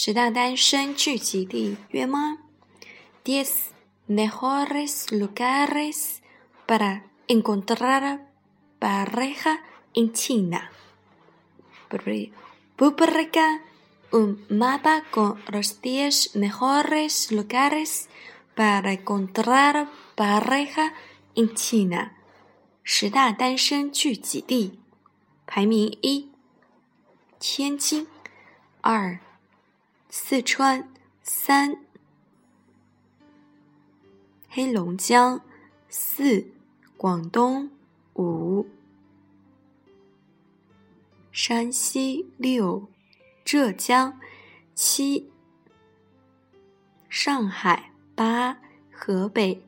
十大单身聚集地，约吗？Diez mejores lugares para encontrar pareja en China. Publica un mapa con los 10 mejores lugares para encontrar pareja en China. 十大单身聚集地，排名一：天津，二。四川三，黑龙江四，广东五，山西六，浙江七，上海八，河北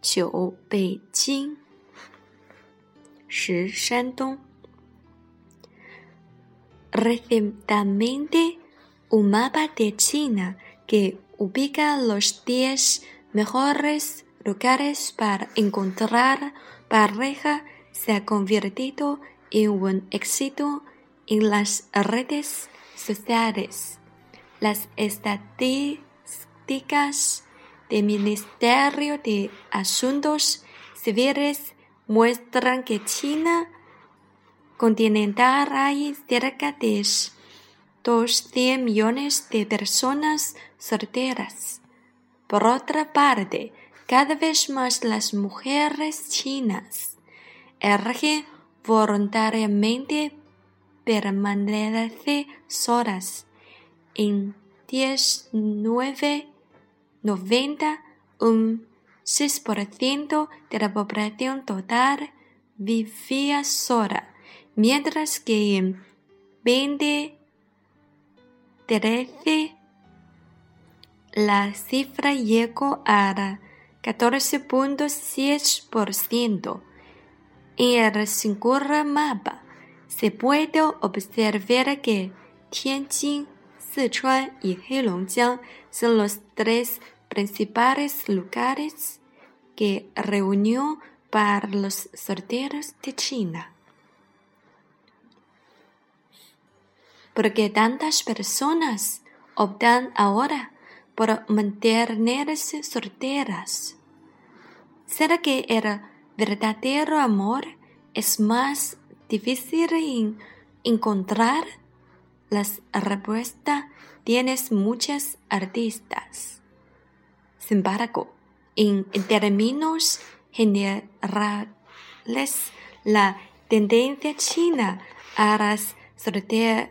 九，北京。十，山东。Recientemente un mapa de China que ubica los 10 mejores lugares para encontrar pareja se ha convertido en un éxito en las redes sociales. Las estadísticas del Ministerio de Asuntos Civiles muestran que China continental hay cerca de 200 millones de personas solteras. Por otra parte, cada vez más las mujeres chinas eligen voluntariamente permanecer solas. En 1990, un 6% de la población total vivía sola, mientras que en 20 13, la cifra llegó a 14.6%. En el segundo mapa se puede observar que Tianjin, Sichuan y Heilongjiang son los tres principales lugares que reunió para los solteros de China. Porque tantas personas optan ahora por mantenerse solteras. ¿Será que el verdadero amor es más difícil en encontrar? Las respuestas tienes muchas artistas. Sin embargo, en términos generales, la tendencia china a las solteras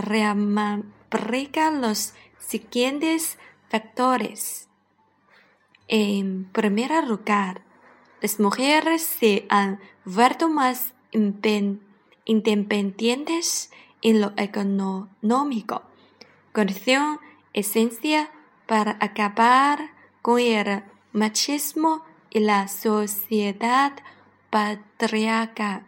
reaplica los siguientes factores. En primer lugar, las mujeres se han vuelto más independientes en lo económico, condición esencia para acabar con el machismo y la sociedad patriarcal.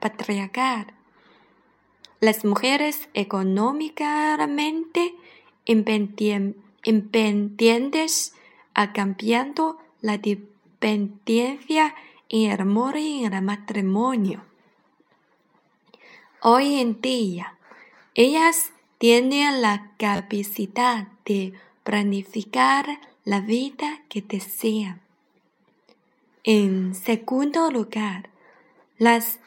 Las mujeres económicamente independientes han cambiado la dependencia en el amor y en el matrimonio. Hoy en día, ellas tienen la capacidad de planificar la vida que desean. En segundo lugar, las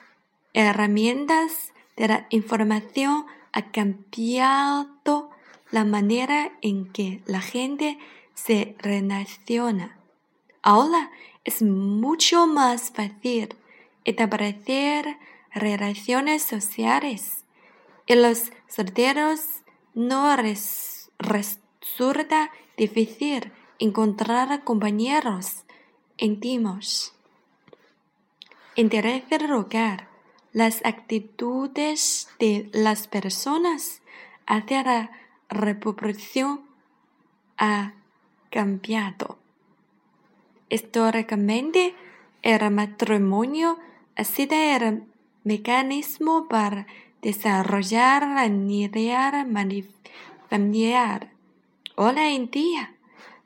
herramientas la información ha cambiado la manera en que la gente se relaciona. Ahora es mucho más fácil establecer relaciones sociales y los solteros no resulta difícil encontrar compañeros íntimos. En tercer lugar, las actitudes de las personas hacia la reproducción ha cambiado. Históricamente, el matrimonio ha sido el mecanismo para desarrollar la unidad familiar. Hoy en día,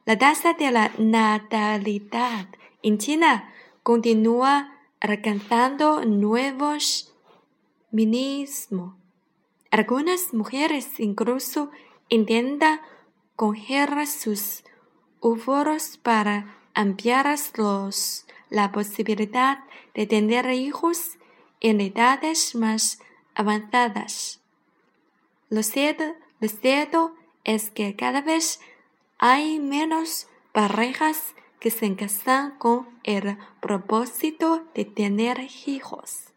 la tasa de la natalidad en China continúa alcanzando nuevos mínimos. Algunas mujeres incluso intenta coger sus óvulos para ampliarlos la posibilidad de tener hijos en edades más avanzadas. Lo cierto es que cada vez hay menos parejas que se casan con el propósito de tener hijos.